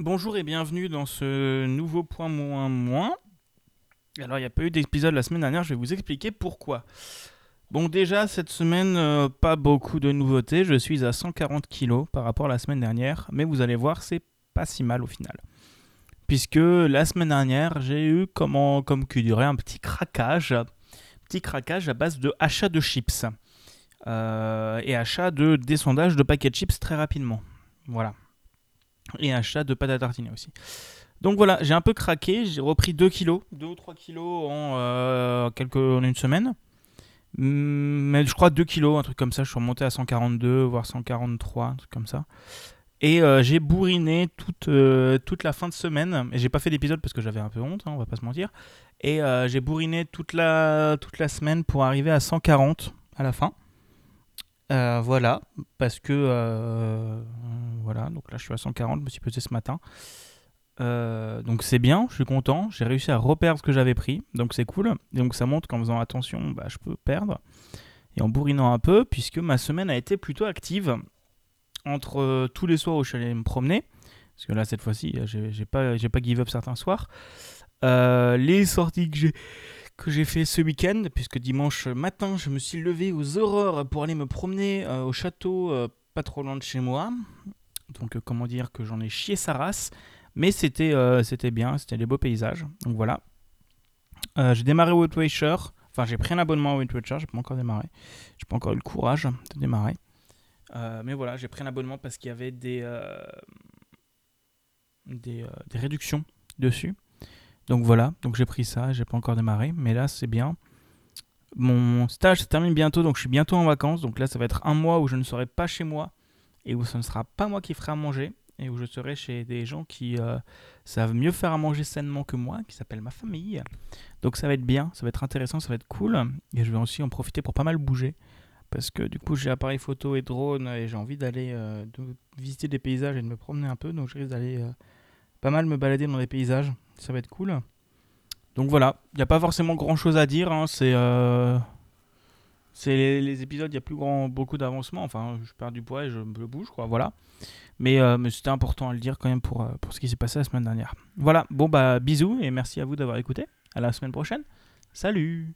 Bonjour et bienvenue dans ce nouveau point moins moins. Alors il n'y a pas eu d'épisode la semaine dernière, je vais vous expliquer pourquoi. Bon déjà cette semaine, euh, pas beaucoup de nouveautés, je suis à 140 kg par rapport à la semaine dernière, mais vous allez voir c'est pas si mal au final. Puisque la semaine dernière j'ai eu comme, comme un petit craquage, petit craquage à base de de chips. Euh, et achat de descendage de paquets de chips très rapidement. Voilà et achat de pâte à tartiner aussi. Donc voilà, j'ai un peu craqué, j'ai repris 2 kilos, 2 ou 3 kilos en, euh, quelques, en une semaine. Mm, mais je crois 2 kilos, un truc comme ça, je suis remonté à 142, voire 143, un truc comme ça. Et euh, j'ai bourriné toute, euh, toute la fin de semaine. Et j'ai pas fait d'épisode parce que j'avais un peu honte, hein, on va pas se mentir. Et j'ai bourriné toute la, toute la semaine pour arriver à 140 à la fin. voilà, parce que voilà, donc là je suis à 140, je me suis pesé ce matin. Euh, donc c'est bien, je suis content. J'ai réussi à reperdre ce que j'avais pris, donc c'est cool. donc ça montre qu'en faisant attention, bah, je peux perdre. Et en bourrinant un peu, puisque ma semaine a été plutôt active. Entre euh, tous les soirs où je suis allé me promener, parce que là cette fois-ci, j'ai pas, pas give up certains soirs. Euh, les sorties que j'ai que fait ce week-end, puisque dimanche matin, je me suis levé aux aurores pour aller me promener au château pas trop loin de chez moi. Donc euh, comment dire que j'en ai chié sa race. Mais c'était euh, bien, c'était des beaux paysages. Donc voilà. Euh, j'ai démarré Watcher. Enfin, j'ai pris un abonnement à Watcher, j'ai pas encore démarré. J'ai pas encore eu le courage de démarrer. mais voilà, j'ai pris un abonnement parce qu'il y avait des, des, des, réductions dessus. Donc voilà, donc j'ai pris ça, j'ai pas encore démarré, mais là c'est bien. Mon stage se termine bientôt, donc je suis bientôt en vacances. Donc là, ça va être un mois où je ne serai pas chez moi et où ce ne sera pas moi qui ferai à manger et où je serai chez des gens qui euh, savent mieux faire à manger sainement que moi, qui s'appellent ma famille. Donc ça va être bien, ça va être intéressant, ça va être cool. Et je vais aussi en profiter pour pas mal bouger. Parce que du coup j'ai appareil photo et drone et j'ai envie d'aller euh, visiter des paysages et de me promener un peu. Donc je risque d'aller euh, pas mal me balader dans des paysages. Ça va être cool. Donc voilà, il n'y a pas forcément grand chose à dire. Hein. C'est c'est les, épisodes, il y a plus grand, beaucoup d'avancement. Enfin, je perds du poids et je me bouge, quoi. Voilà. Mais, euh, mais c'était important à le dire quand même pour, euh, pour ce qui s'est passé la semaine dernière. Voilà. Bon, bah, bisous et merci à vous d'avoir écouté. À la semaine prochaine. Salut